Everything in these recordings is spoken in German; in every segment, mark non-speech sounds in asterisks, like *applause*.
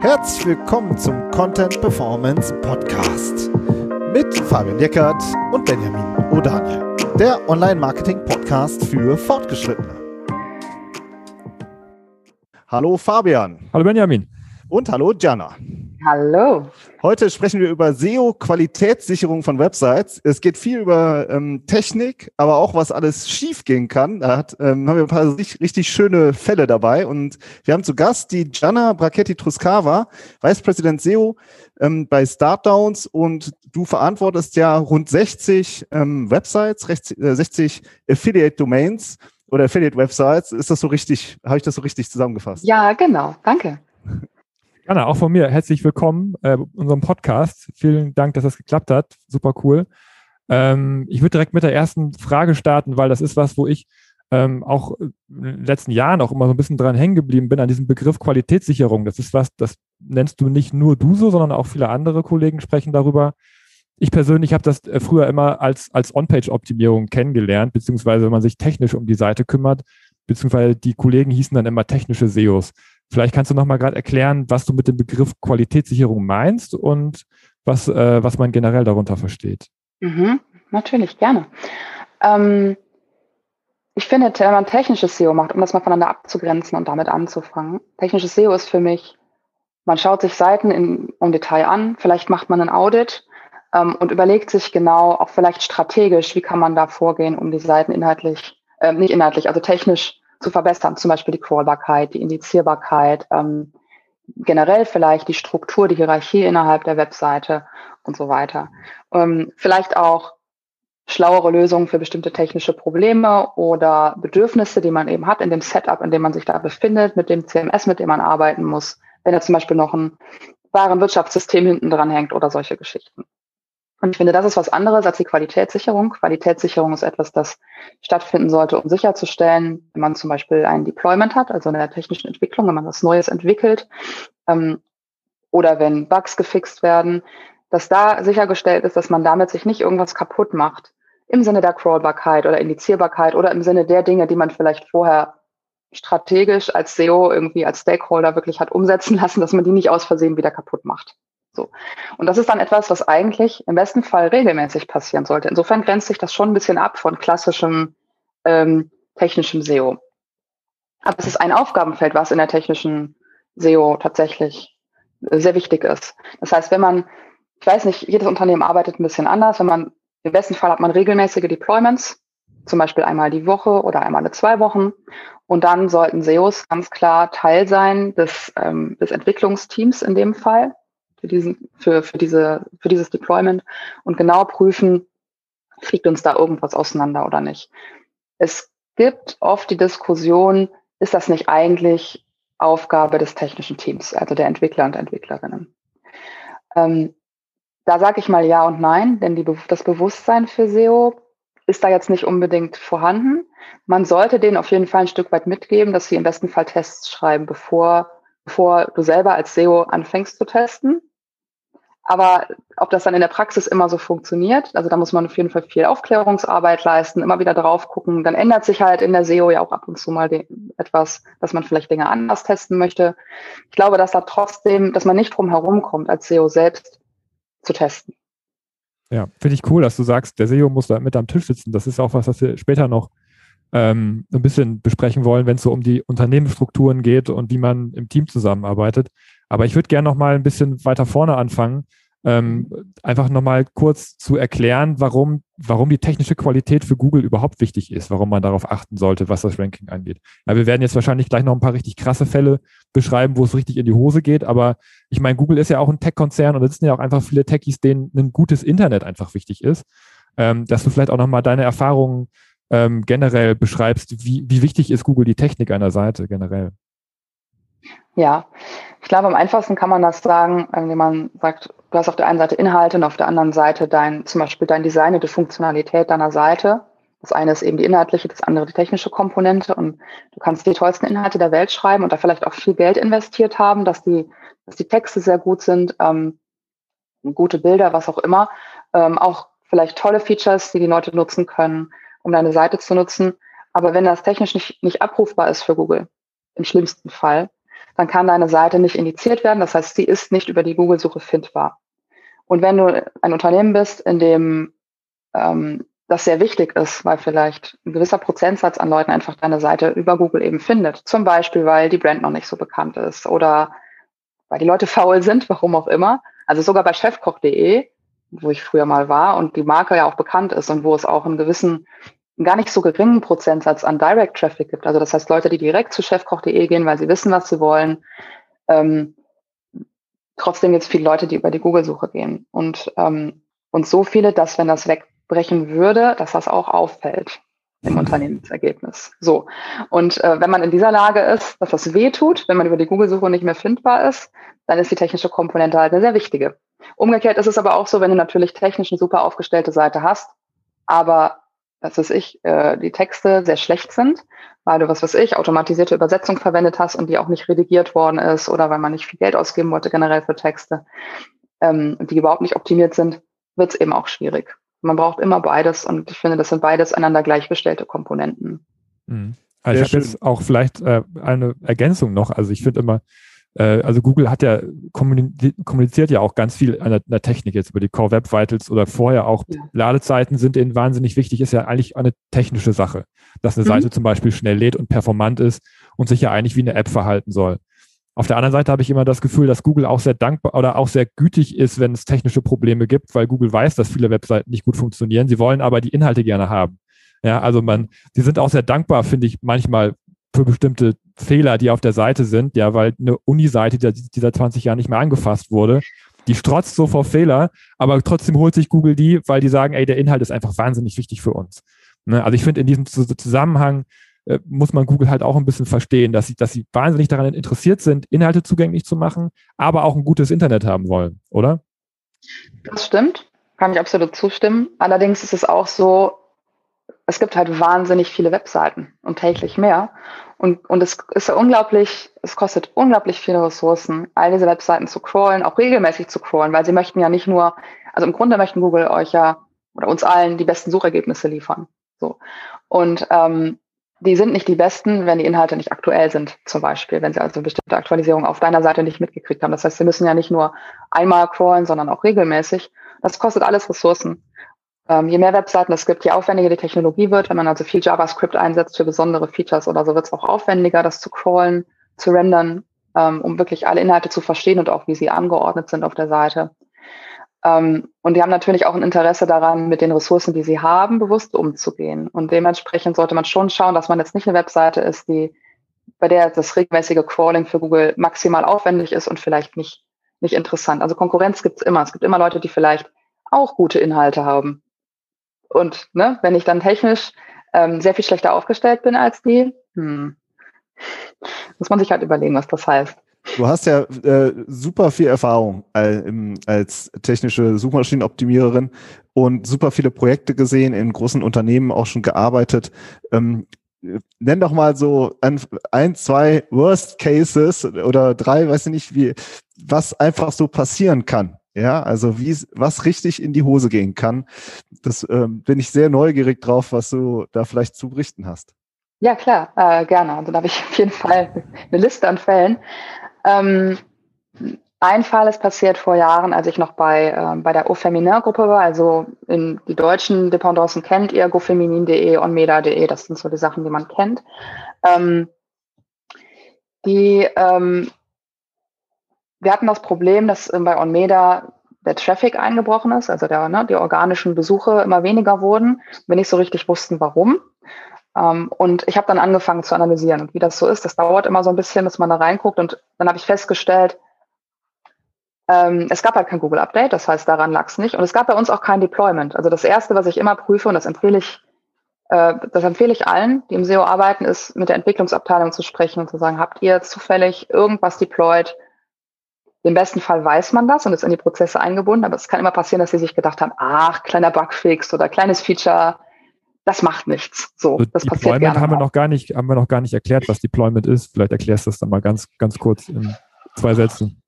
Herzlich willkommen zum Content Performance Podcast mit Fabian Deckert und Benjamin O'Daniel, der Online-Marketing-Podcast für Fortgeschrittene. Hallo Fabian. Hallo Benjamin. Und hallo Jana. Hallo. Heute sprechen wir über SEO-Qualitätssicherung von Websites. Es geht viel über ähm, Technik, aber auch was alles schiefgehen kann. Da hat, ähm, haben wir ein paar richtig, richtig, schöne Fälle dabei. Und wir haben zu Gast die Gianna Brachetti-Truskava, Vice President SEO ähm, bei Startdowns. Und du verantwortest ja rund 60 ähm, Websites, 60 äh, Affiliate-Domains oder Affiliate-Websites. Ist das so richtig? Habe ich das so richtig zusammengefasst? Ja, genau. Danke. Jana, auch von mir herzlich willkommen äh, unserem Podcast. Vielen Dank, dass das geklappt hat. Super cool. Ähm, ich würde direkt mit der ersten Frage starten, weil das ist was, wo ich ähm, auch in den letzten Jahren auch immer so ein bisschen dran hängen geblieben bin, an diesem Begriff Qualitätssicherung. Das ist was, das nennst du nicht nur du so, sondern auch viele andere Kollegen sprechen darüber. Ich persönlich habe das äh, früher immer als, als On-Page-Optimierung kennengelernt, beziehungsweise wenn man sich technisch um die Seite kümmert, beziehungsweise die Kollegen hießen dann immer technische SEOs. Vielleicht kannst du noch mal gerade erklären, was du mit dem Begriff Qualitätssicherung meinst und was, äh, was man generell darunter versteht. Mhm, natürlich, gerne. Ähm, ich finde, wenn man technisches SEO macht, um das mal voneinander abzugrenzen und damit anzufangen, technisches SEO ist für mich, man schaut sich Seiten in, im Detail an, vielleicht macht man ein Audit ähm, und überlegt sich genau, auch vielleicht strategisch, wie kann man da vorgehen, um die Seiten inhaltlich, äh, nicht inhaltlich, also technisch zu verbessern, zum Beispiel die Crawlbarkeit, die Indizierbarkeit, ähm, generell vielleicht die Struktur, die Hierarchie innerhalb der Webseite und so weiter. Ähm, vielleicht auch schlauere Lösungen für bestimmte technische Probleme oder Bedürfnisse, die man eben hat in dem Setup, in dem man sich da befindet, mit dem CMS, mit dem man arbeiten muss, wenn da zum Beispiel noch ein Warenwirtschaftssystem hinten dran hängt oder solche Geschichten. Und ich finde, das ist was anderes als die Qualitätssicherung. Qualitätssicherung ist etwas, das stattfinden sollte, um sicherzustellen, wenn man zum Beispiel ein Deployment hat, also in der technischen Entwicklung, wenn man was Neues entwickelt, ähm, oder wenn Bugs gefixt werden, dass da sichergestellt ist, dass man damit sich nicht irgendwas kaputt macht. Im Sinne der Crawlbarkeit oder Indizierbarkeit oder im Sinne der Dinge, die man vielleicht vorher strategisch als SEO irgendwie als Stakeholder wirklich hat umsetzen *laughs* lassen, dass man die nicht aus Versehen wieder kaputt macht. So. Und das ist dann etwas, was eigentlich im besten Fall regelmäßig passieren sollte. Insofern grenzt sich das schon ein bisschen ab von klassischem ähm, technischem SEO. Aber es ist ein Aufgabenfeld, was in der technischen SEO tatsächlich sehr wichtig ist. Das heißt, wenn man, ich weiß nicht, jedes Unternehmen arbeitet ein bisschen anders. Wenn man, im besten Fall hat man regelmäßige Deployments, zum Beispiel einmal die Woche oder einmal alle zwei Wochen. Und dann sollten SEOs ganz klar Teil sein des, ähm, des Entwicklungsteams in dem Fall für, diesen, für, für, diese, für dieses Deployment und genau prüfen, fliegt uns da irgendwas auseinander oder nicht. Es gibt oft die Diskussion, ist das nicht eigentlich Aufgabe des technischen Teams, also der Entwickler und Entwicklerinnen? Ähm, da sage ich mal ja und nein, denn die, das Bewusstsein für SEO ist da jetzt nicht unbedingt vorhanden. Man sollte denen auf jeden Fall ein Stück weit mitgeben, dass sie im besten Fall Tests schreiben, bevor, bevor du selber als SEO anfängst zu testen. Aber ob das dann in der Praxis immer so funktioniert, also da muss man auf jeden Fall viel Aufklärungsarbeit leisten, immer wieder drauf gucken. Dann ändert sich halt in der SEO ja auch ab und zu mal etwas, dass man vielleicht Dinge anders testen möchte. Ich glaube, dass da trotzdem, dass man nicht drum herum kommt, als SEO selbst zu testen. Ja, finde ich cool, dass du sagst, der SEO muss da mit am Tisch sitzen. Das ist auch was, was wir später noch ähm, ein bisschen besprechen wollen, wenn es so um die Unternehmensstrukturen geht und wie man im Team zusammenarbeitet. Aber ich würde gerne noch mal ein bisschen weiter vorne anfangen, ähm, einfach noch mal kurz zu erklären, warum, warum die technische Qualität für Google überhaupt wichtig ist, warum man darauf achten sollte, was das Ranking angeht. Ja, wir werden jetzt wahrscheinlich gleich noch ein paar richtig krasse Fälle beschreiben, wo es richtig in die Hose geht, aber ich meine, Google ist ja auch ein Tech-Konzern und da sitzen ja auch einfach viele Techies, denen ein gutes Internet einfach wichtig ist. Ähm, dass du vielleicht auch noch mal deine Erfahrungen ähm, generell beschreibst, wie, wie wichtig ist Google die Technik einer Seite generell? Ja, ich glaube, am einfachsten kann man das sagen, indem man sagt, du hast auf der einen Seite Inhalte und auf der anderen Seite dein, zum Beispiel dein Design und die Funktionalität deiner Seite. Das eine ist eben die inhaltliche, das andere die technische Komponente und du kannst die tollsten Inhalte der Welt schreiben und da vielleicht auch viel Geld investiert haben, dass die, dass die Texte sehr gut sind, ähm, gute Bilder, was auch immer, ähm, auch vielleicht tolle Features, die die Leute nutzen können, um deine Seite zu nutzen. Aber wenn das technisch nicht, nicht abrufbar ist für Google, im schlimmsten Fall, dann kann deine Seite nicht indiziert werden. Das heißt, sie ist nicht über die Google-Suche findbar. Und wenn du ein Unternehmen bist, in dem ähm, das sehr wichtig ist, weil vielleicht ein gewisser Prozentsatz an Leuten einfach deine Seite über Google eben findet. Zum Beispiel, weil die Brand noch nicht so bekannt ist oder weil die Leute *laughs* faul sind, warum auch immer. Also sogar bei chefkoch.de, wo ich früher mal war und die Marke ja auch bekannt ist und wo es auch einen gewissen, einen gar nicht so geringen Prozentsatz an Direct Traffic gibt. Also das heißt Leute, die direkt zu chefkoch.de gehen, weil sie wissen, was sie wollen. Ähm, trotzdem es viele Leute, die über die Google-Suche gehen. Und, ähm, und so viele, dass wenn das wegbrechen würde, dass das auch auffällt im Unternehmensergebnis. So. Und äh, wenn man in dieser Lage ist, dass das weh tut, wenn man über die Google-Suche nicht mehr findbar ist, dann ist die technische Komponente halt eine sehr wichtige. Umgekehrt ist es aber auch so, wenn du natürlich technisch eine super aufgestellte Seite hast, aber was weiß ich, äh, die Texte sehr schlecht sind, weil du, was weiß ich, automatisierte Übersetzung verwendet hast und die auch nicht redigiert worden ist oder weil man nicht viel Geld ausgeben wollte generell für Texte, ähm, die überhaupt nicht optimiert sind, wird es eben auch schwierig. Man braucht immer beides und ich finde, das sind beides einander gleichgestellte Komponenten. Mhm. Also ich habe jetzt auch vielleicht äh, eine Ergänzung noch. Also ich finde immer, also Google hat ja kommuniziert ja auch ganz viel an der, der, Technik jetzt über die Core Web Vitals oder vorher auch ja. Ladezeiten sind ihnen wahnsinnig wichtig, ist ja eigentlich eine technische Sache, dass eine mhm. Seite zum Beispiel schnell lädt und performant ist und sich ja eigentlich wie eine App verhalten soll. Auf der anderen Seite habe ich immer das Gefühl, dass Google auch sehr dankbar oder auch sehr gütig ist, wenn es technische Probleme gibt, weil Google weiß, dass viele Webseiten nicht gut funktionieren. Sie wollen aber die Inhalte gerne haben. Ja, also man, sie sind auch sehr dankbar, finde ich, manchmal für bestimmte Fehler, die auf der Seite sind, ja, weil eine Uni-Seite, die, die seit 20 Jahren nicht mehr angefasst wurde, die strotzt so vor Fehler, aber trotzdem holt sich Google die, weil die sagen, ey, der Inhalt ist einfach wahnsinnig wichtig für uns. Ne? Also ich finde, in diesem Zusammenhang äh, muss man Google halt auch ein bisschen verstehen, dass sie, dass sie wahnsinnig daran interessiert sind, Inhalte zugänglich zu machen, aber auch ein gutes Internet haben wollen, oder? Das stimmt, kann ich absolut zustimmen. Allerdings ist es auch so, es gibt halt wahnsinnig viele Webseiten und täglich mehr. Und, und es ist unglaublich, es kostet unglaublich viele Ressourcen, all diese Webseiten zu crawlen, auch regelmäßig zu crawlen, weil sie möchten ja nicht nur, also im Grunde möchten Google euch ja oder uns allen die besten Suchergebnisse liefern. So. Und ähm, die sind nicht die besten, wenn die Inhalte nicht aktuell sind, zum Beispiel, wenn sie also bestimmte Aktualisierungen auf deiner Seite nicht mitgekriegt haben. Das heißt, sie müssen ja nicht nur einmal crawlen, sondern auch regelmäßig. Das kostet alles Ressourcen. Ähm, je mehr Webseiten es gibt, je aufwendiger die Technologie wird, wenn man also viel JavaScript einsetzt für besondere Features oder so, wird es auch aufwendiger, das zu crawlen, zu rendern, ähm, um wirklich alle Inhalte zu verstehen und auch wie sie angeordnet sind auf der Seite. Ähm, und die haben natürlich auch ein Interesse daran, mit den Ressourcen, die sie haben, bewusst umzugehen. Und dementsprechend sollte man schon schauen, dass man jetzt nicht eine Webseite ist, die bei der das regelmäßige Crawling für Google maximal aufwendig ist und vielleicht nicht, nicht interessant. Also Konkurrenz gibt es immer. Es gibt immer Leute, die vielleicht auch gute Inhalte haben. Und ne, wenn ich dann technisch ähm, sehr viel schlechter aufgestellt bin als die, hm, muss man sich halt überlegen, was das heißt. Du hast ja äh, super viel Erfahrung als technische Suchmaschinenoptimiererin und super viele Projekte gesehen, in großen Unternehmen auch schon gearbeitet. Ähm, nenn doch mal so ein, ein, zwei Worst Cases oder drei, weiß ich nicht, wie, was einfach so passieren kann ja, also wie was richtig in die Hose gehen kann. Das ähm, bin ich sehr neugierig drauf, was du da vielleicht zu berichten hast. Ja, klar, äh, gerne. Also da habe ich *laughs* auf jeden Fall eine Liste an Fällen. Ähm, ein Fall ist passiert vor Jahren, als ich noch bei, äh, bei der Aufeminin-Gruppe war. Also in die deutschen Dependancen kennt ihr, gofeminin.de, onmeda.de, das sind so die Sachen, die man kennt. Ähm, die ähm, wir hatten das Problem, dass äh, bei OnMeda der Traffic eingebrochen ist, also der, ne, die organischen Besuche immer weniger wurden, wir nicht so richtig wussten, warum. Ähm, und ich habe dann angefangen zu analysieren. Und wie das so ist, das dauert immer so ein bisschen, dass man da reinguckt. Und dann habe ich festgestellt, ähm, es gab halt kein Google-Update, das heißt, daran lag es nicht. Und es gab bei uns auch kein Deployment. Also das Erste, was ich immer prüfe, und das empfehle ich, äh, das empfehle ich allen, die im SEO arbeiten, ist, mit der Entwicklungsabteilung zu sprechen und zu sagen, habt ihr zufällig irgendwas deployed, im besten Fall weiß man das und ist in die Prozesse eingebunden, aber es kann immer passieren, dass sie sich gedacht haben, ach, kleiner Bugfix oder kleines Feature, das macht nichts. So, also das passiert Deployment gerne haben wir noch gar nicht, haben wir noch gar nicht erklärt, was Deployment ist. Vielleicht erklärst du das dann mal ganz, ganz kurz in zwei Sätzen.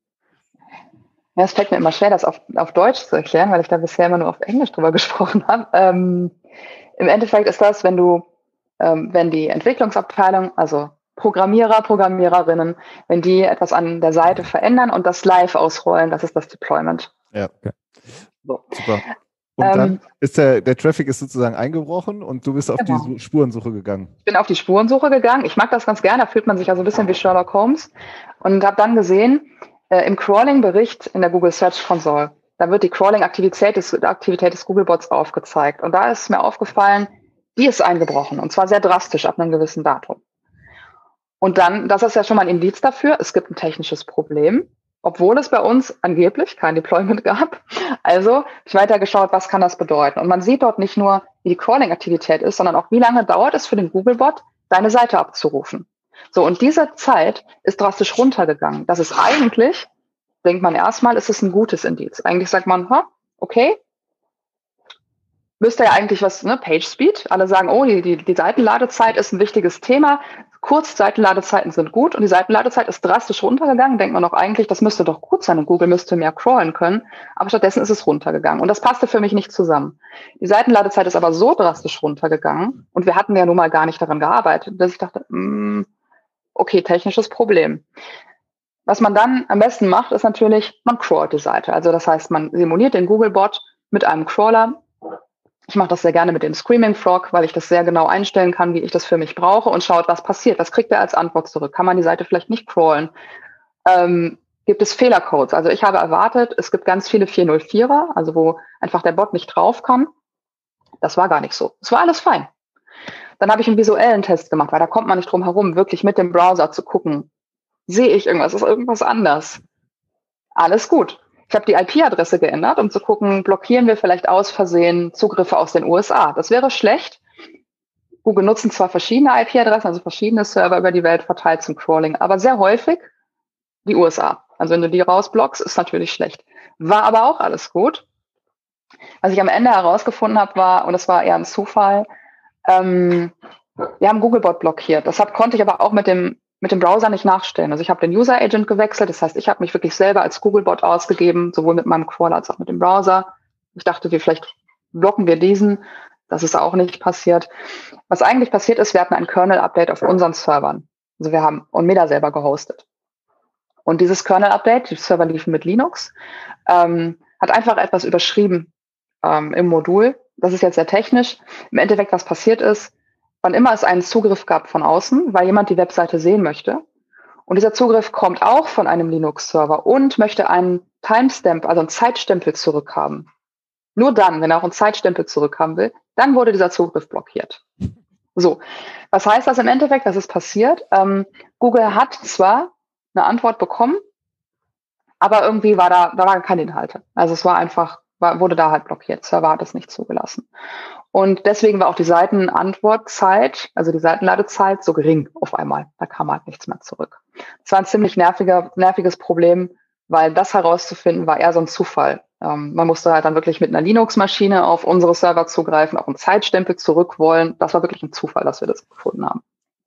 Ja, es fällt mir immer schwer, das auf, auf Deutsch zu erklären, weil ich da bisher immer nur auf Englisch drüber *laughs* gesprochen habe. Ähm, Im Endeffekt ist das, wenn du, ähm, wenn die Entwicklungsabteilung, also Programmierer, Programmiererinnen, wenn die etwas an der Seite verändern und das live ausrollen, das ist das Deployment. Ja. Okay. So. Super. Und ähm, dann ist der, der Traffic ist sozusagen eingebrochen und du bist auf genau. die Spurensuche gegangen. Ich bin auf die Spurensuche gegangen. Ich mag das ganz gerne, da fühlt man sich ja so ein bisschen wie Sherlock Holmes und habe dann gesehen, äh, im Crawling-Bericht in der Google Search Console, da wird die Crawling-Aktivität des, Aktivität des Googlebots aufgezeigt. Und da ist mir aufgefallen, die ist eingebrochen und zwar sehr drastisch ab einem gewissen Datum. Und dann, das ist ja schon mal ein Indiz dafür, es gibt ein technisches Problem, obwohl es bei uns angeblich kein Deployment gab. Also ich weiter geschaut, was kann das bedeuten. Und man sieht dort nicht nur, wie die Crawling-Aktivität ist, sondern auch, wie lange dauert es für den Googlebot, deine Seite abzurufen. So, und diese Zeit ist drastisch runtergegangen. Das ist eigentlich, denkt man erstmal, ist es ein gutes Indiz. Eigentlich sagt man, ha, okay, müsste ja eigentlich was, ne, Page Speed. Alle sagen, oh, die, die, die Seitenladezeit ist ein wichtiges Thema. Kurzseitenladezeiten sind gut und die Seitenladezeit ist drastisch runtergegangen. Denkt man doch eigentlich, das müsste doch gut sein und Google müsste mehr crawlen können. Aber stattdessen ist es runtergegangen. Und das passte für mich nicht zusammen. Die Seitenladezeit ist aber so drastisch runtergegangen und wir hatten ja nun mal gar nicht daran gearbeitet, dass ich dachte, mh, mm, okay, technisches Problem. Was man dann am besten macht, ist natürlich, man crawlt die Seite. Also das heißt, man simuliert den Googlebot mit einem Crawler. Ich mache das sehr gerne mit dem Screaming Frog, weil ich das sehr genau einstellen kann, wie ich das für mich brauche und schaut, was passiert. Was kriegt er als Antwort zurück? Kann man die Seite vielleicht nicht crawlen? Ähm, gibt es Fehlercodes? Also ich habe erwartet, es gibt ganz viele 404er, also wo einfach der Bot nicht drauf kann. Das war gar nicht so. Es war alles fein. Dann habe ich einen visuellen Test gemacht, weil da kommt man nicht drum herum, wirklich mit dem Browser zu gucken. Sehe ich irgendwas? Ist irgendwas anders? Alles gut. Ich habe die IP-Adresse geändert, um zu gucken, blockieren wir vielleicht aus Versehen Zugriffe aus den USA. Das wäre schlecht. Google nutzen zwar verschiedene IP-Adressen, also verschiedene Server über die Welt verteilt zum Crawling, aber sehr häufig die USA. Also wenn du die rausblockst, ist natürlich schlecht. War aber auch alles gut. Was ich am Ende herausgefunden habe, war, und das war eher ein Zufall, ähm, wir haben Googlebot blockiert. Das hat, konnte ich aber auch mit dem, mit dem Browser nicht nachstellen. Also ich habe den User Agent gewechselt. Das heißt, ich habe mich wirklich selber als Googlebot ausgegeben, sowohl mit meinem Crawler als auch mit dem Browser. Ich dachte, wir vielleicht blocken wir diesen. Das ist auch nicht passiert. Was eigentlich passiert ist, wir hatten ein Kernel-Update auf unseren Servern. Also wir haben Onmeda selber gehostet. Und dieses Kernel-Update, die Server liefen mit Linux, ähm, hat einfach etwas überschrieben ähm, im Modul das ist jetzt sehr technisch. Im Endeffekt, was passiert ist, wann immer es einen Zugriff gab von außen, weil jemand die Webseite sehen möchte, und dieser Zugriff kommt auch von einem Linux-Server und möchte einen Timestamp, also einen Zeitstempel zurückhaben. Nur dann, wenn er auch einen Zeitstempel zurückhaben will, dann wurde dieser Zugriff blockiert. So, was heißt das im Endeffekt? Was ist passiert? Ähm, Google hat zwar eine Antwort bekommen, aber irgendwie war da, da waren keine Inhalte. Also es war einfach war, wurde da halt blockiert. Server hat es nicht zugelassen. Und deswegen war auch die Seitenantwortzeit, also die Seitenladezeit, so gering auf einmal. Da kam halt nichts mehr zurück. Das war ein ziemlich nerviger, nerviges Problem, weil das herauszufinden war eher so ein Zufall. Ähm, man musste halt dann wirklich mit einer Linux-Maschine auf unsere Server zugreifen, auch einen Zeitstempel zurück wollen. Das war wirklich ein Zufall, dass wir das gefunden haben.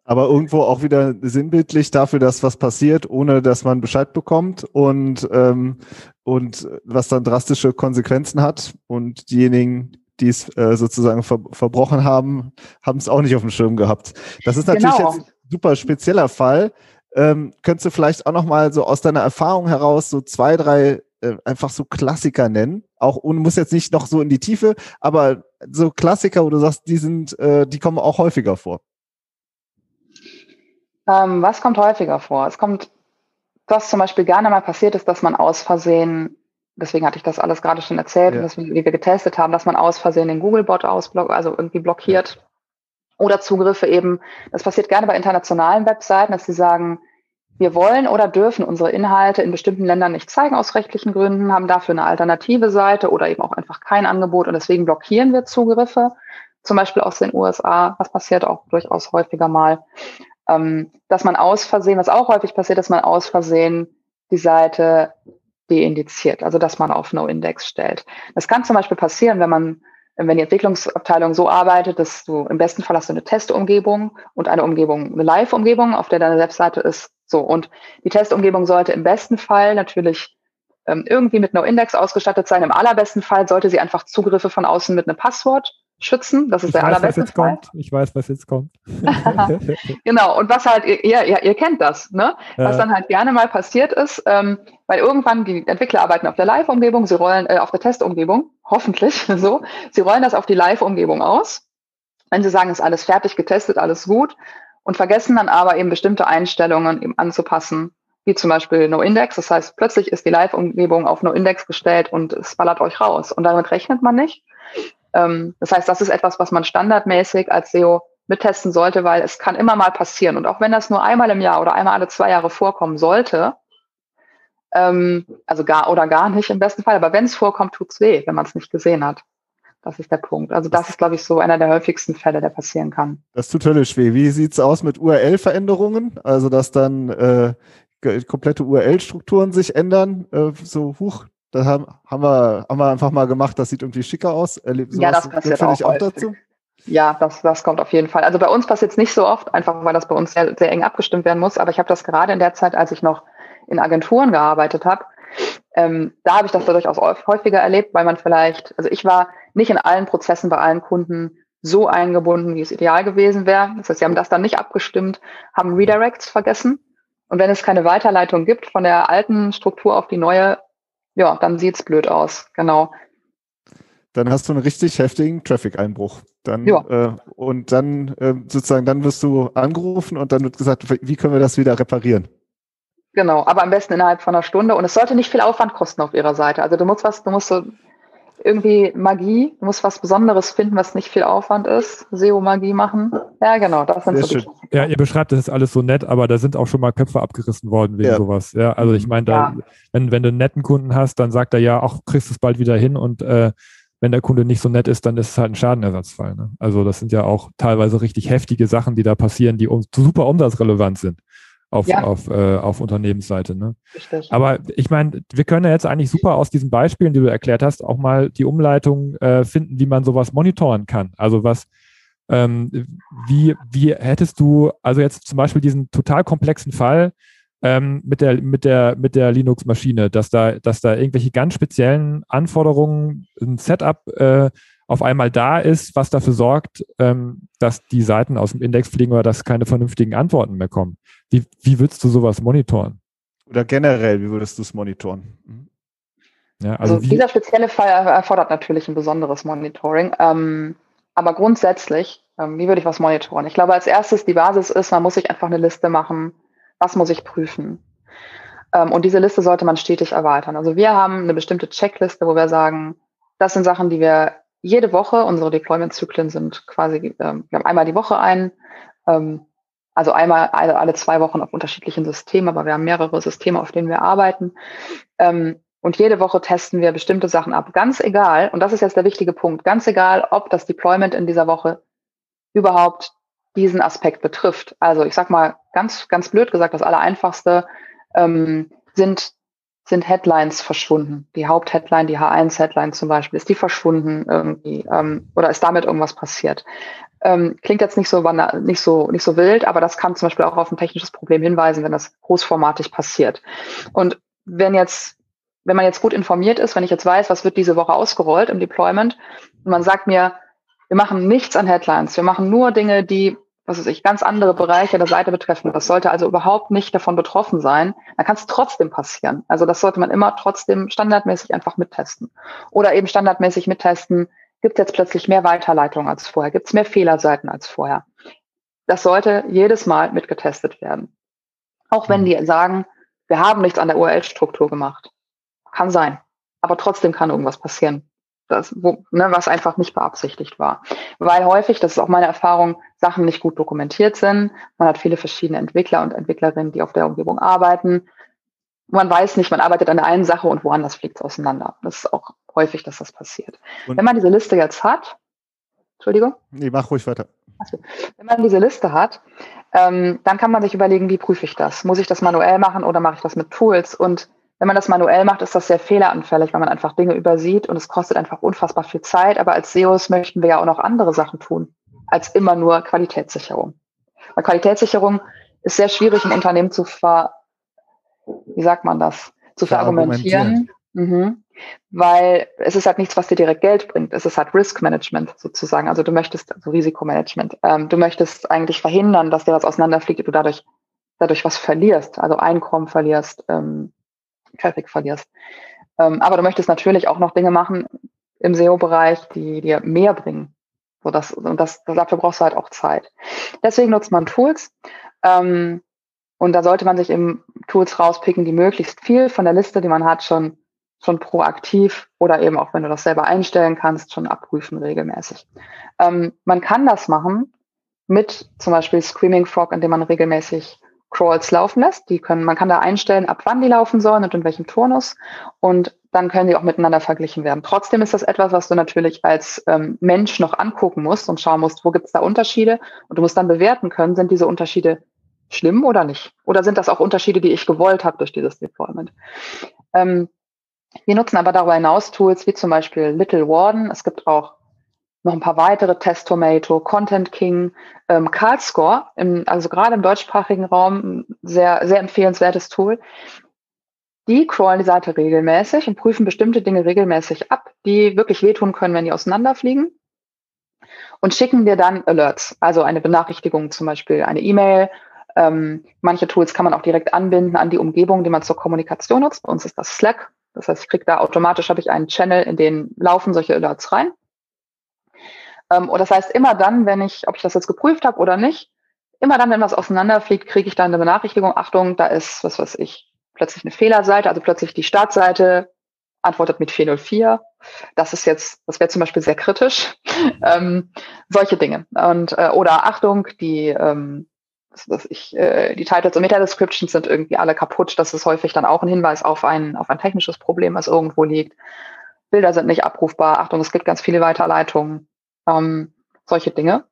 Aber irgendwo auch wieder sinnbildlich dafür, dass was passiert, ohne dass man Bescheid bekommt und, ähm, und was dann drastische Konsequenzen hat. Und diejenigen, die es äh, sozusagen ver verbrochen haben, haben es auch nicht auf dem Schirm gehabt. Das ist natürlich genau. jetzt ein super spezieller Fall. Ähm, könntest du vielleicht auch nochmal so aus deiner Erfahrung heraus so zwei, drei äh, einfach so Klassiker nennen? Auch und muss jetzt nicht noch so in die Tiefe, aber so Klassiker, wo du sagst, die sind, äh, die kommen auch häufiger vor. Ähm, was kommt häufiger vor? Es kommt, was zum Beispiel gerne mal passiert ist, dass man aus Versehen, deswegen hatte ich das alles gerade schon erzählt, ja. dass wir, wie wir getestet haben, dass man aus Versehen den Googlebot ausblockt, also irgendwie blockiert. Ja. Oder Zugriffe eben, das passiert gerne bei internationalen Webseiten, dass sie sagen, wir wollen oder dürfen unsere Inhalte in bestimmten Ländern nicht zeigen aus rechtlichen Gründen, haben dafür eine alternative Seite oder eben auch einfach kein Angebot und deswegen blockieren wir Zugriffe, zum Beispiel aus den USA. Das passiert auch durchaus häufiger mal ähm, dass man aus Versehen, was auch häufig passiert, dass man aus Versehen die Seite deindiziert, also dass man auf No-Index stellt. Das kann zum Beispiel passieren, wenn man wenn die Entwicklungsabteilung so arbeitet, dass du im besten Fall hast du eine Testumgebung und eine Umgebung, eine Live-Umgebung, auf der deine Webseite ist. So. Und die Testumgebung sollte im besten Fall natürlich ähm, irgendwie mit No-Index ausgestattet sein. Im allerbesten Fall sollte sie einfach Zugriffe von außen mit einem Passwort schützen. Das ist ich der weiß, allerbeste was jetzt Fall. kommt. Ich weiß, was jetzt kommt. *laughs* *laughs* genau, und was halt, ihr, ihr, ihr kennt das, ne? Was Äh. dann halt gerne mal passiert ist, ähm, weil irgendwann die Entwickler arbeiten auf der Live-Umgebung, sie rollen äh, auf der Testumgebung, hoffentlich *laughs* so, sie rollen das auf die Live-Umgebung aus. Wenn sie sagen, ist alles fertig, getestet, alles gut, und vergessen dann aber eben bestimmte Einstellungen eben anzupassen, wie zum Beispiel No-Index. Das heißt, plötzlich ist die Live-Umgebung auf No-Index gestellt und es ballert euch raus. Und damit rechnet man nicht. Ähm, das heißt, das ist etwas, was man standardmäßig als SEO mittesten sollte, weil es kann immer mal passieren. Und auch wenn das nur einmal im Jahr oder einmal alle zwei Jahre vorkommen sollte, ähm, also gar oder gar nicht im besten Fall, aber wenn es vorkommt, tut's weh, wenn man es nicht gesehen hat. Das ist der Punkt. Also das ist, glaube ich, so einer der häufigsten Fälle, der passieren kann. Das tut höllisch weh. Wie sieht's aus mit URL-Veränderungen? Also, dass dann äh, komplette URL-Strukturen sich ändern? Äh, so, huch, da haben, haben, wir, haben wir einfach mal gemacht, das sieht irgendwie schicker aus. Erlebt Ja, das passiert auch auch dazu? Ja, das, das kommt auf jeden Fall. Also bei uns passiert es nicht so oft, einfach weil das bei uns sehr, sehr eng abgestimmt werden muss. Aber ich habe das gerade in der Zeit, als ich noch in Agenturen gearbeitet habe, ähm, da habe ich das durchaus häuf- häufiger erlebt, weil man vielleicht, also ich war nicht in allen Prozessen bei allen Kunden so eingebunden, wie es ideal gewesen wäre. Das heißt, sie haben das dann nicht abgestimmt, haben Redirects vergessen. Und wenn es keine Weiterleitung gibt von der alten Struktur auf die neue, ja, dann sieht's blöd aus. Genau. Dann hast du einen richtig heftigen Traffic-Einbruch. Dann, Ja. äh, und dann äh, sozusagen, dann wirst du angerufen und dann wird gesagt, wie können wir das wieder reparieren? Genau, aber am besten innerhalb von einer Stunde. Und es sollte nicht viel Aufwand kosten auf ihrer Seite. Also du musst was, du musst so irgendwie Magie, du musst was Besonderes finden, was nicht viel Aufwand ist. SEO-Magie machen. Ja, genau, das sind Sehr so die schön. Ja, ihr beschreibt das jetzt alles so nett, aber da sind auch schon mal Köpfe abgerissen worden wegen Ja. sowas. Ja, also ich meine, da, Ja. wenn, wenn du einen netten Kunden hast, dann sagt er ja, auch kriegst du es bald wieder hin und äh, wenn der Kunde nicht so nett ist, dann ist es halt ein Schadenersatzfall. Ne? Also das sind ja auch teilweise richtig heftige Sachen, die da passieren, die um, super umsatzrelevant sind auf, Ja. auf, äh, auf Unternehmensseite. Ne? Richtig. Aber ich meine, wir können ja jetzt eigentlich super aus diesen Beispielen, die du erklärt hast, auch mal die Umleitung äh, finden, wie man sowas monitoren kann. Also was, ähm, wie, wie hättest du, also jetzt zum Beispiel diesen total komplexen Fall ähm, mit der, mit der, mit der Linux-Maschine, dass da, dass da irgendwelche ganz speziellen Anforderungen, ein Setup äh, auf einmal da ist, was dafür sorgt, ähm, dass die Seiten aus dem Index fliegen oder dass keine vernünftigen Antworten mehr kommen. Wie, wie würdest du sowas monitoren? Oder generell, wie würdest du es monitoren? Mhm. Ja, Also, also dieser spezielle Fall erfordert natürlich ein besonderes Monitoring. Ähm, aber grundsätzlich, ähm, wie würde ich was monitoren? Ich glaube, als erstes die Basis ist, man muss sich einfach eine Liste machen, was muss ich prüfen. Ähm, und diese Liste sollte man stetig erweitern. Also wir haben eine bestimmte Checkliste, wo wir sagen, das sind Sachen, die wir jede Woche, unsere Deployment-Zyklen sind quasi, ähm, wir haben einmal die Woche ein, ähm, also einmal alle, alle zwei Wochen auf unterschiedlichen Systemen, aber wir haben mehrere Systeme, auf denen wir arbeiten. Ähm, und jede Woche testen wir bestimmte Sachen ab. Ganz egal, und das ist jetzt der wichtige Punkt, ganz egal, ob das Deployment in dieser Woche überhaupt diesen Aspekt betrifft. Also ich sag mal ganz, ganz blöd gesagt, das Allereinfachste ähm, sind, sind Headlines verschwunden. Die Hauptheadline, die H1-Headline zum Beispiel, ist die verschwunden irgendwie ähm, oder ist damit irgendwas passiert? Ähm, klingt jetzt nicht so, nicht, so, nicht so wild, aber das kann zum Beispiel auch auf ein technisches Problem hinweisen, wenn das großformatig passiert. Und wenn jetzt wenn man jetzt gut informiert ist, wenn ich jetzt weiß, was wird diese Woche ausgerollt im Deployment, und man sagt mir, wir machen nichts an Headlines, wir machen nur Dinge, die, was weiß ich, ganz andere Bereiche der Seite betreffen. Das sollte also überhaupt nicht davon betroffen sein. Dann kann es trotzdem passieren. Also das sollte man immer trotzdem standardmäßig einfach mittesten. Oder eben standardmäßig mittesten, gibt es jetzt plötzlich mehr Weiterleitungen als vorher, gibt es mehr Fehlerseiten als vorher. Das sollte jedes Mal mitgetestet werden. Auch wenn die sagen, wir haben nichts an der URL-Struktur gemacht. Kann sein. Aber trotzdem kann irgendwas passieren. Das, wo, ne, was einfach nicht beabsichtigt war. Weil häufig, das ist auch meine Erfahrung, Sachen nicht gut dokumentiert sind. Man hat viele verschiedene Entwickler und Entwicklerinnen, die auf der Umgebung arbeiten. Man weiß nicht, man arbeitet an der einen Sache und woanders fliegt es auseinander. Das ist auch häufig, dass das passiert. Und- Wenn man diese Liste jetzt hat, Entschuldigung, Nee, mach ruhig weiter. wenn man diese Liste hat, ähm, dann kann man sich überlegen, wie prüfe ich das? Muss ich das manuell machen oder mache ich das mit Tools? Und wenn man das manuell macht, ist das sehr fehleranfällig, weil man einfach Dinge übersieht und es kostet einfach unfassbar viel Zeit. Aber als SEOs möchten wir ja auch noch andere Sachen tun, als immer nur Qualitätssicherung. Weil Qualitätssicherung ist sehr schwierig im Unternehmen zu ver, wie sagt man das, zu Verargumentieren. verargumentieren. Mhm. Weil es ist halt nichts, was dir direkt Geld bringt. Es ist halt Risk Management sozusagen. Also du möchtest, also Risikomanagement. Ähm, du möchtest eigentlich verhindern, dass dir was auseinanderfliegt und du dadurch, dadurch was verlierst. Also Einkommen verlierst, ähm, Traffic verlierst. Ähm, aber du möchtest natürlich auch noch Dinge machen im SEO-Bereich, die dir mehr bringen. So das, und das, dafür brauchst du halt auch Zeit. Deswegen nutzt man Tools. Ähm, und da sollte man sich eben Tools rauspicken, die möglichst viel von der Liste, die man hat, schon schon proaktiv oder eben auch wenn du das selber einstellen kannst, schon abprüfen regelmäßig. Ähm, man kann das machen mit zum Beispiel Screaming Frog, indem man regelmäßig Crawls laufen lässt. Die können, man kann da einstellen, ab wann die laufen sollen und in welchem Turnus. Und dann können die auch miteinander verglichen werden. Trotzdem ist das etwas, was du natürlich als ähm, Mensch noch angucken musst und schauen musst, wo gibt es da Unterschiede. Und du musst dann bewerten können, sind diese Unterschiede schlimm oder nicht? Oder sind das auch Unterschiede, die ich gewollt habe durch dieses Deployment? Ähm, wir nutzen aber darüber hinaus Tools wie zum Beispiel Little Warden. Es gibt auch noch ein paar weitere, Testomato, Content King, ähm, CardScore, im, also gerade im deutschsprachigen Raum sehr, sehr empfehlenswertes Tool. Die crawlen die Seite regelmäßig und prüfen bestimmte Dinge regelmäßig ab, die wirklich wehtun können, wenn die auseinanderfliegen. Und schicken dir dann Alerts, also eine Benachrichtigung, zum Beispiel eine E-Mail. Ähm, manche Tools kann man auch direkt anbinden an die Umgebung, die man zur Kommunikation nutzt. Bei uns ist das Slack. Das heißt, ich kriege da automatisch, habe ich einen Channel, in den laufen solche Alerts rein. Ähm, und das heißt, immer dann, wenn ich, ob ich das jetzt geprüft habe oder nicht, immer dann, wenn was auseinanderfliegt, kriege ich dann eine Benachrichtigung, Achtung, da ist, was weiß ich, plötzlich eine Fehlerseite, also plötzlich die Startseite antwortet mit 404. Das ist jetzt, das wäre zum Beispiel sehr kritisch. ähm, solche Dinge. Und äh, oder Achtung, die ähm, dass ich, äh, die Titles und Meta-Descriptions sind irgendwie alle kaputt. Das ist häufig dann auch ein Hinweis auf ein, auf ein technisches Problem, was irgendwo liegt. Bilder sind nicht abrufbar. Achtung, es gibt ganz viele Weiterleitungen. Ähm, solche Dinge.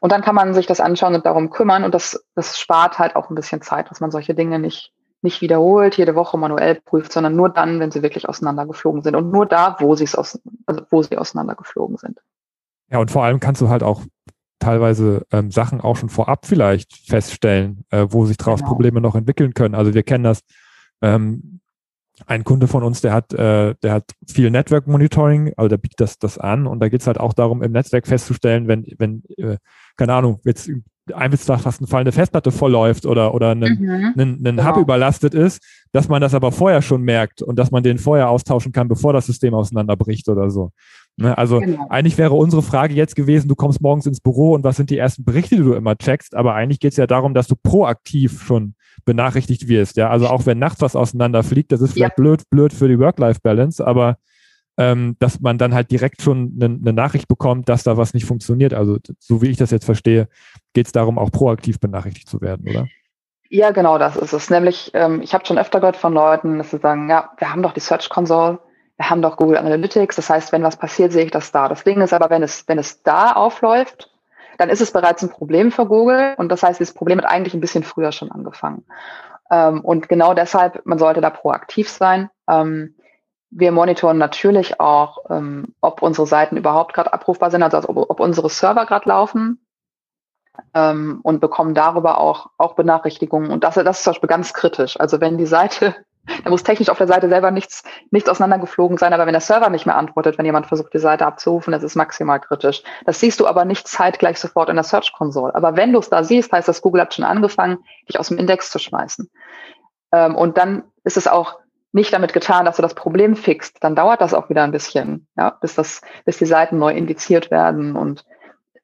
Und dann kann man sich das anschauen und darum kümmern. Und das, das spart halt auch ein bisschen Zeit, dass man solche Dinge nicht, nicht wiederholt, jede Woche manuell prüft, sondern nur dann, wenn sie wirklich auseinandergeflogen sind. Und nur da, wo sie es aus, also wo sie auseinandergeflogen sind. Ja, und vor allem kannst du halt auch teilweise ähm, Sachen auch schon vorab vielleicht feststellen, äh, wo sich daraus genau. Probleme noch entwickeln können. Also wir kennen das. Ähm, ein Kunde von uns, der hat, äh, der hat viel Network Monitoring, also der bietet das, das an und da geht es halt auch darum, im Netzwerk festzustellen, wenn, wenn, äh, keine Ahnung, jetzt Einwitzdachfasten fallende Festplatte vollläuft oder, oder ein, mhm. ein, ein Hub genau. überlastet ist, dass man das aber vorher schon merkt und dass man den vorher austauschen kann, bevor das System auseinanderbricht oder so. Ne, also genau. eigentlich wäre unsere Frage jetzt gewesen, du kommst morgens ins Büro und was sind die ersten Berichte, die du immer checkst, aber eigentlich geht es ja darum, dass du proaktiv schon benachrichtigt wirst. Ja, also auch wenn nachts was auseinanderfliegt, das ist vielleicht ja. blöd, blöd für die Work-Life-Balance, aber ähm, dass man dann halt direkt schon eine, eine Nachricht bekommt, dass da was nicht funktioniert. Also so wie ich das jetzt verstehe, geht es darum, auch proaktiv benachrichtigt zu werden, oder? Ja, genau, das ist es. Nämlich, ähm, ich habe schon öfter gehört von Leuten, dass sie sagen, ja, wir haben doch die Search Console, wir haben doch Google Analytics, das heißt, wenn was passiert, sehe ich das da. Das Ding ist aber, wenn es, wenn es da aufläuft, dann ist es bereits ein Problem für Google und das heißt, dieses Problem hat eigentlich ein bisschen früher schon angefangen. Ähm, und genau deshalb, man sollte da proaktiv sein. Ähm, wir monitoren natürlich auch, ähm, ob unsere Seiten überhaupt gerade abrufbar sind, also ob, ob unsere Server gerade laufen ähm, und bekommen darüber auch, auch Benachrichtigungen. Und das, das ist zum Beispiel ganz kritisch. Also wenn die Seite da muss technisch auf der Seite selber nichts, nichts auseinandergeflogen sein, aber wenn der Server nicht mehr antwortet, wenn jemand versucht, die Seite abzurufen, das ist maximal kritisch. Das siehst du aber nicht zeitgleich sofort in der Search Console. Aber wenn du es da siehst, heißt das, Google hat schon angefangen, dich aus dem Index zu schmeißen. Ähm, und dann ist es auch nicht damit getan, dass du das Problem fixt. Dann dauert das auch wieder ein bisschen, ja, bis das, bis die Seiten neu indiziert werden. Und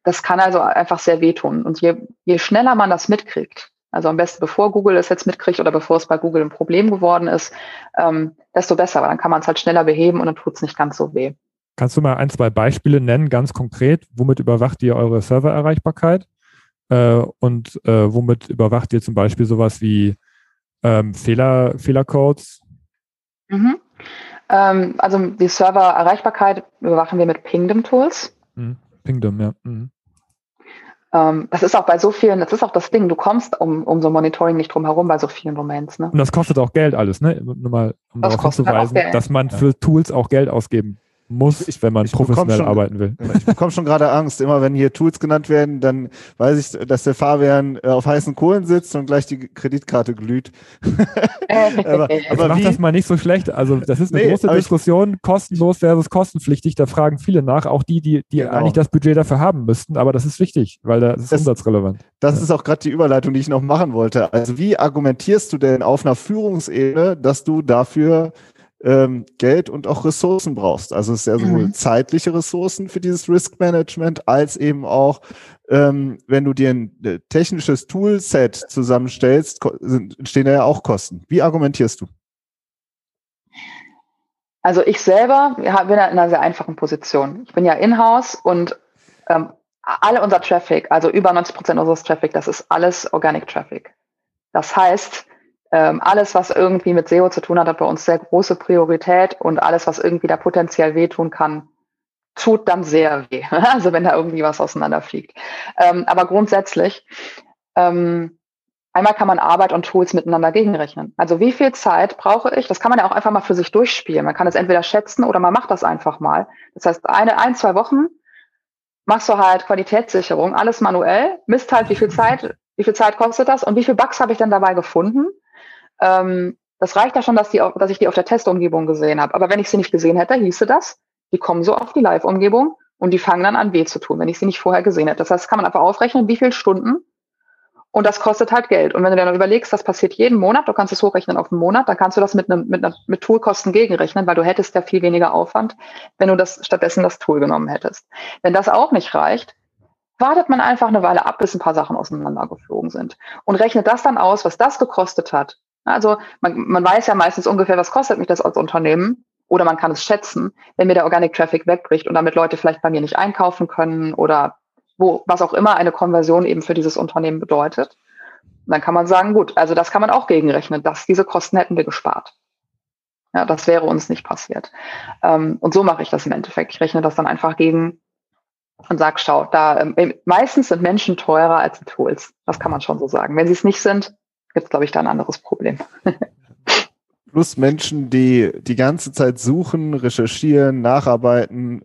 das kann also einfach sehr wehtun. Und je, je schneller man das mitkriegt, also am besten bevor Google es jetzt mitkriegt oder bevor es bei Google ein Problem geworden ist, ähm, desto besser, weil dann kann man es halt schneller beheben und dann tut es nicht ganz so weh. Kannst du mal ein, zwei Beispiele nennen, ganz konkret? Womit überwacht ihr eure Servererreichbarkeit? Äh, und äh, womit überwacht ihr zum Beispiel sowas wie ähm, Fehler, Fehlercodes? Mhm. Ähm, also die Servererreichbarkeit überwachen wir mit Pingdom Tools. Mhm. Pingdom, ja. Mhm. Ähm, das ist auch bei so vielen, das ist auch das Ding, du kommst um, um so Monitoring nicht drum herum bei so vielen Domains. Ne? Und das kostet auch Geld alles, ne? Nur mal, um das darauf hinzuweisen, dass man für Tools auch Geld ausgeben muss, ich, wenn man professionell schon, arbeiten will. *laughs* Ich bekomme schon gerade Angst. Immer wenn hier Tools genannt werden, dann weiß ich, dass der Fabian äh, auf heißen Kohlen sitzt und gleich die Kreditkarte glüht. *laughs* aber, *laughs* aber mach das mal nicht so schlecht. Also das ist eine nee, große Diskussion, kostenlos versus kostenpflichtig. Da fragen viele nach, auch die, die, die genau. eigentlich das Budget dafür haben müssten. Aber das ist wichtig, weil das ist das, umsatzrelevant. Das ja. ist auch gerade die Überleitung, die ich noch machen wollte. Also wie argumentierst du denn auf einer Führungsebene, dass du dafür ähm, Geld und auch Ressourcen brauchst. Also es ist ja sowohl mhm. zeitliche Ressourcen für dieses Risk Management als eben auch, ähm, wenn du dir ein äh, technisches Toolset zusammenstellst, entstehen da ja auch Kosten. Wie argumentierst du? Also ich selber bin in einer sehr einfachen Position. Ich bin ja in-house und ähm, alle unser Traffic, also über 90 Prozent unseres Traffic, das ist alles Organic Traffic. Das heißt, ähm, alles, was irgendwie mit SEO zu tun hat, hat bei uns sehr große Priorität und alles, was irgendwie da potenziell wehtun kann, tut dann sehr weh. *laughs* Also wenn da irgendwie was auseinanderfliegt. Ähm, aber grundsätzlich, ähm, einmal kann man Arbeit und Tools miteinander gegenrechnen. Also wie viel Zeit brauche ich? Das kann man ja auch einfach mal für sich durchspielen. Man kann es entweder schätzen oder man macht das einfach mal. Das heißt, eine, ein, zwei Wochen machst du halt Qualitätssicherung, alles manuell, misst halt, wie viel Zeit, wie viel Zeit kostet das und wie viel Bugs habe ich dann dabei gefunden ähm, das reicht ja schon, dass, die, dass ich die auf der Testumgebung gesehen habe. Aber wenn ich sie nicht gesehen hätte, hieße das, die kommen so auf die Live-Umgebung und die fangen dann an weh zu tun, wenn ich sie nicht vorher gesehen hätte. Das heißt, kann man einfach aufrechnen, wie viele Stunden und das kostet halt Geld. Und wenn du dir dann überlegst, das passiert jeden Monat, du kannst es hochrechnen auf einen Monat, dann kannst du das mit, einem, mit, einer, mit Toolkosten gegenrechnen, weil du hättest ja viel weniger Aufwand, wenn du das stattdessen das Tool genommen hättest. Wenn das auch nicht reicht, wartet man einfach eine Weile ab, bis ein paar Sachen auseinandergeflogen sind und rechnet das dann aus, was das gekostet hat, also man, man weiß ja meistens ungefähr, was kostet mich das als Unternehmen oder man kann es schätzen, wenn mir der Organic Traffic wegbricht und damit Leute vielleicht bei mir nicht einkaufen können oder wo, was auch immer eine Konversion eben für dieses Unternehmen bedeutet. Dann kann man sagen, gut, also das kann man auch gegenrechnen, dass diese Kosten hätten wir gespart. Ja, das wäre uns nicht passiert. Ähm, und so mache ich das im Endeffekt. Ich rechne das dann einfach gegen und sage, schau, da ähm, meistens sind Menschen teurer als Tools. Das kann man schon so sagen. Wenn sie es nicht sind, gibt es, glaube ich, da ein anderes Problem. *laughs* Plus Menschen, die die ganze Zeit suchen, recherchieren, nacharbeiten,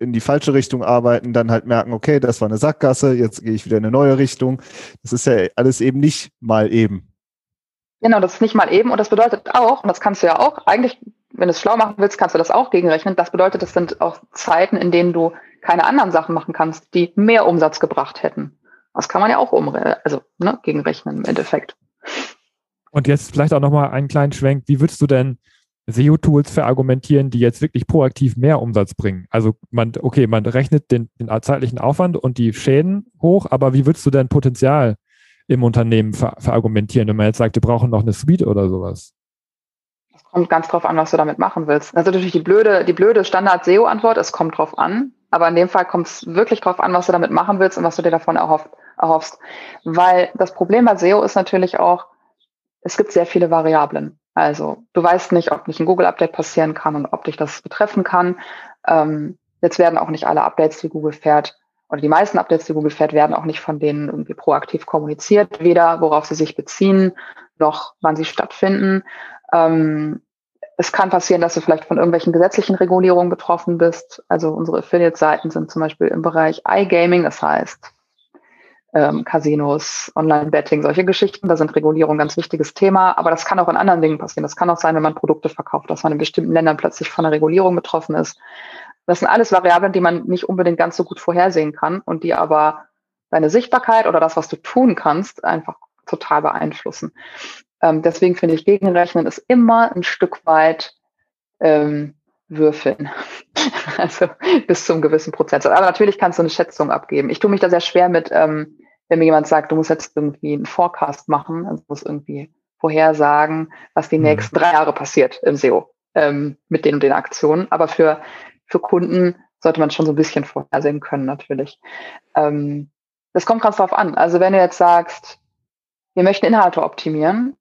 in die falsche Richtung arbeiten, dann halt merken, okay, das war eine Sackgasse, jetzt gehe ich wieder in eine neue Richtung. Das ist ja alles eben nicht mal eben. Genau, das ist nicht mal eben und das bedeutet auch, und das kannst du ja auch, eigentlich, wenn du es schlau machen willst, kannst du das auch gegenrechnen. Das bedeutet, das sind auch Zeiten, in denen du keine anderen Sachen machen kannst, die mehr Umsatz gebracht hätten. Das kann man ja auch um, also ne, gegenrechnen im Endeffekt. Und jetzt vielleicht auch nochmal einen kleinen Schwenk. Wie würdest du denn SEO-Tools verargumentieren, die jetzt wirklich proaktiv mehr Umsatz bringen? Also man, okay, man rechnet den, den zeitlichen Aufwand und die Schäden hoch, aber wie würdest du denn Potenzial im Unternehmen ver verargumentieren, wenn man jetzt sagt, wir brauchen noch eine Suite oder sowas? Das kommt ganz drauf an, was du damit machen willst. Ist natürlich die blöde, die blöde Standard-SEO-Antwort, es kommt drauf an. Aber in dem Fall kommt es wirklich drauf an, was du damit machen willst und was du dir davon erhofft, erhoffst. Weil das Problem bei SEO ist natürlich auch, es gibt sehr viele Variablen. Also du weißt nicht, ob nicht ein Google-Update passieren kann und ob dich das betreffen kann. Ähm, jetzt werden auch nicht alle Updates, die Google fährt, oder die meisten Updates, die Google fährt, werden auch nicht von denen irgendwie proaktiv kommuniziert, weder worauf sie sich beziehen, noch wann sie stattfinden. Ähm, es kann passieren, dass du vielleicht von irgendwelchen gesetzlichen Regulierungen betroffen bist. Also unsere Affiliate-Seiten sind zum Beispiel im Bereich iGaming, das heißt ähm, Casinos, Online-Betting, solche Geschichten. Da sind Regulierungen ein ganz wichtiges Thema. Aber das kann auch in anderen Dingen passieren. Das kann auch sein, wenn man Produkte verkauft, dass man in bestimmten Ländern plötzlich von einer Regulierung betroffen ist. Das sind alles Variablen, die man nicht unbedingt ganz so gut vorhersehen kann und die aber deine Sichtbarkeit oder das, was du tun kannst, einfach total beeinflussen. Ähm, deswegen finde ich, Gegenrechnen ist immer ein Stück weit ähm, würfeln. *laughs* also bis zum gewissen Prozent. Aber natürlich kannst du eine Schätzung abgeben. Ich tue mich da sehr schwer mit, ähm, wenn mir jemand sagt, du musst jetzt irgendwie einen Forecast machen, also musst irgendwie vorhersagen, was die mhm. nächsten drei Jahre passiert im SEO ähm, mit den und den Aktionen. Aber für, für Kunden sollte man schon so ein bisschen vorhersehen können, natürlich. Ähm, das kommt ganz drauf an. Also wenn du jetzt sagst, wir möchten Inhalte optimieren,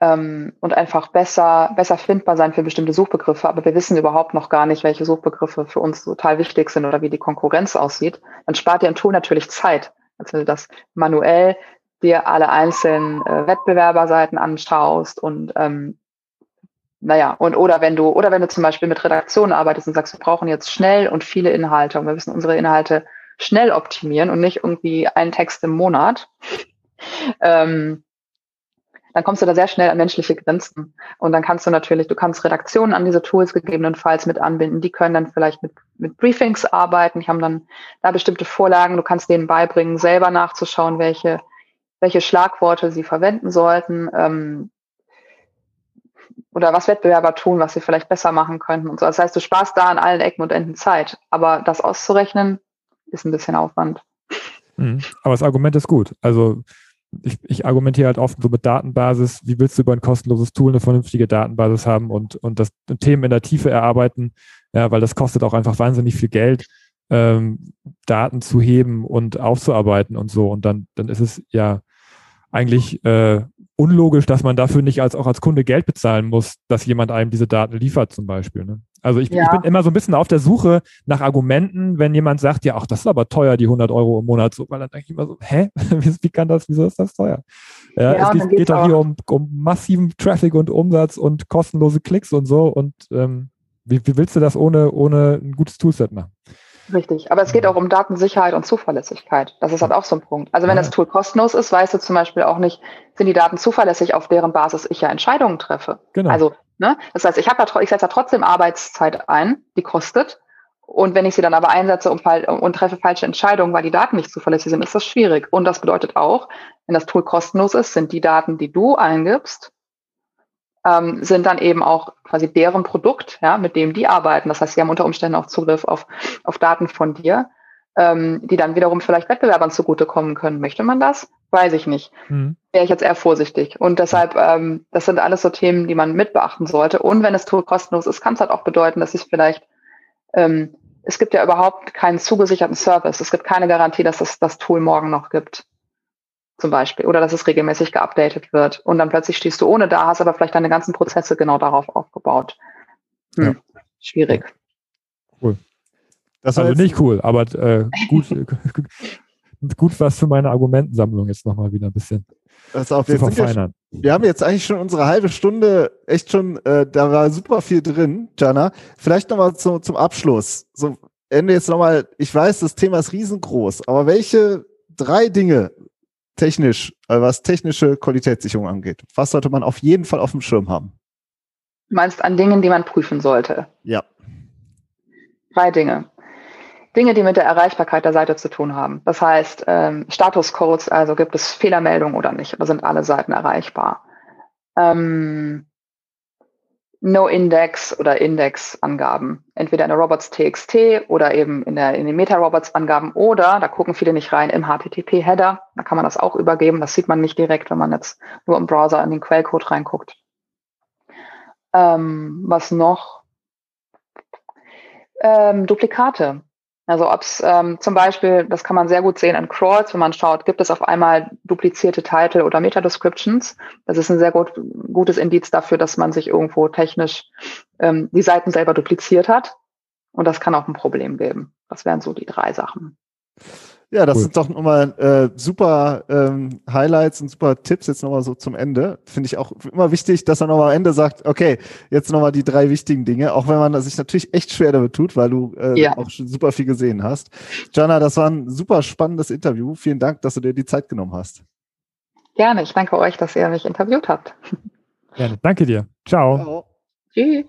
ähm, und einfach besser, besser findbar sein für bestimmte Suchbegriffe, aber wir wissen überhaupt noch gar nicht, welche Suchbegriffe für uns total wichtig sind oder wie die Konkurrenz aussieht, dann spart dir ein Tool natürlich Zeit. Also wenn du das manuell dir alle einzelnen äh, Wettbewerberseiten anschaust und ähm, naja, und oder wenn du, oder wenn du zum Beispiel mit Redaktionen arbeitest und sagst, wir brauchen jetzt schnell und viele Inhalte und wir müssen unsere Inhalte schnell optimieren und nicht irgendwie einen Text im Monat, *laughs* ähm, dann kommst du da sehr schnell an menschliche Grenzen. Und dann kannst du natürlich, du kannst Redaktionen an diese Tools gegebenenfalls mit anbinden. Die können dann vielleicht mit, mit Briefings arbeiten. Die haben dann da bestimmte Vorlagen. Du kannst denen beibringen, selber nachzuschauen, welche, welche Schlagworte sie verwenden sollten. Ähm, oder was Wettbewerber tun, was sie vielleicht besser machen könnten und so. Das heißt, du sparst da an allen Ecken und Enden Zeit. Aber das auszurechnen, ist ein bisschen Aufwand. Mhm. Aber das Argument ist gut. Also ich, ich argumentiere halt oft so mit Datenbasis, wie willst du über ein kostenloses Tool eine vernünftige Datenbasis haben und, und das Themen in der Tiefe erarbeiten, ja, weil das kostet auch einfach wahnsinnig viel Geld, ähm, Daten zu heben und aufzuarbeiten und so. Und dann, dann ist es ja eigentlich äh, unlogisch, dass man dafür nicht als auch als Kunde Geld bezahlen muss, dass jemand einem diese Daten liefert zum Beispiel. Ne? Also ich, ja. ich, bin immer so ein bisschen auf der Suche nach Argumenten, wenn jemand sagt, ja, ach, das ist aber teuer, die 100 Euro im Monat, so, weil dann denke ich immer so, hä, *laughs* wie, kann das, wieso ist das teuer? Ja, ja es geht, geht doch hier um, um massiven Traffic und Umsatz und kostenlose Klicks und so und ähm, wie, wie willst du das ohne, ohne ein gutes Toolset machen? Richtig, aber es geht auch um Datensicherheit und Zuverlässigkeit. Das ist halt auch so ein Punkt. Also wenn das Tool kostenlos ist, weißt du zum Beispiel auch nicht, sind die Daten zuverlässig, auf deren Basis ich ja Entscheidungen treffe. Genau. Also, ne? Das heißt, ich habe ja, ich setze ja trotzdem Arbeitszeit ein, die kostet. Und wenn ich sie dann aber einsetze und, und treffe falsche Entscheidungen, weil die Daten nicht zuverlässig sind, ist das schwierig. Und das bedeutet auch, wenn das Tool kostenlos ist, sind die Daten, die du eingibst, ähm, sind dann eben auch quasi deren Produkt, ja, mit dem die arbeiten. Das heißt, sie haben unter Umständen auch Zugriff auf, auf Daten von dir, ähm, die dann wiederum vielleicht Wettbewerbern zugutekommen können. Möchte man das? Weiß ich nicht. Mhm. Wäre ich jetzt eher vorsichtig. Und deshalb, ähm, das sind alles so Themen, die man mit beachten sollte. Und wenn das Tool kostenlos ist, kann es halt auch bedeuten, dass ich vielleicht ähm, es gibt ja überhaupt keinen zugesicherten Service. Es gibt keine Garantie, dass es das Tool morgen noch gibt zum Beispiel, oder dass es regelmäßig geupdatet wird. Und dann plötzlich stehst du ohne da, hast aber vielleicht deine ganzen Prozesse genau darauf aufgebaut. Hm. Ja. Schwierig. Cool. Das also nicht cool, aber äh, gut, *laughs* gut was für meine Argumentensammlung jetzt nochmal wieder ein bisschen das auf, zu verfeinern. Wir, wir, haben jetzt eigentlich schon unsere halbe Stunde echt schon, äh, da war super viel drin, Jana. Vielleicht nochmal zu, zum Abschluss. So, Ende jetzt nochmal, ich weiß, das Thema ist riesengroß, aber welche drei Dinge technisch, äh, was technische Qualitätssicherung angeht? Was sollte man auf jeden Fall auf dem Schirm haben? Du meinst an Dingen, die man prüfen sollte? Ja. Drei Dinge. Dinge, die mit der Erreichbarkeit der Seite zu tun haben. Das heißt, ähm, Statuscodes, also gibt es Fehlermeldungen oder nicht, oder sind alle Seiten erreichbar. Ähm, No-Index oder Index-Angaben. Entweder in der Robots.txt oder eben in, der, in den Meta-Robots-Angaben oder, da gucken viele nicht rein, im HTTP-Header. Da kann man das auch übergeben. Das sieht man nicht direkt, wenn man jetzt nur im Browser in den Quellcode reinguckt. Ähm, was noch? Ähm, Duplikate. Also ob es ähm, zum Beispiel, das kann man sehr gut sehen an Crawls, wenn man schaut, gibt es auf einmal duplizierte Titel oder Meta-Descriptions. Das ist ein sehr gut, gutes Indiz dafür, dass man sich irgendwo technisch ähm, die Seiten selber dupliziert hat. Und das kann auch ein Problem geben. Das wären so die drei Sachen. Ja, das cool. sind doch nochmal äh, super ähm, Highlights und super Tipps jetzt nochmal so zum Ende. Finde ich auch immer wichtig, dass man nochmal am Ende sagt, okay, jetzt nochmal die drei wichtigen Dinge, auch wenn man sich natürlich echt schwer damit tut, weil du äh, ja. auch schon super viel gesehen hast. Jana, das war ein super spannendes Interview. Vielen Dank, dass du dir die Zeit genommen hast. Gerne, ich danke euch, dass ihr mich interviewt habt. Gerne, danke dir. Ciao. Ciao. Tschüss.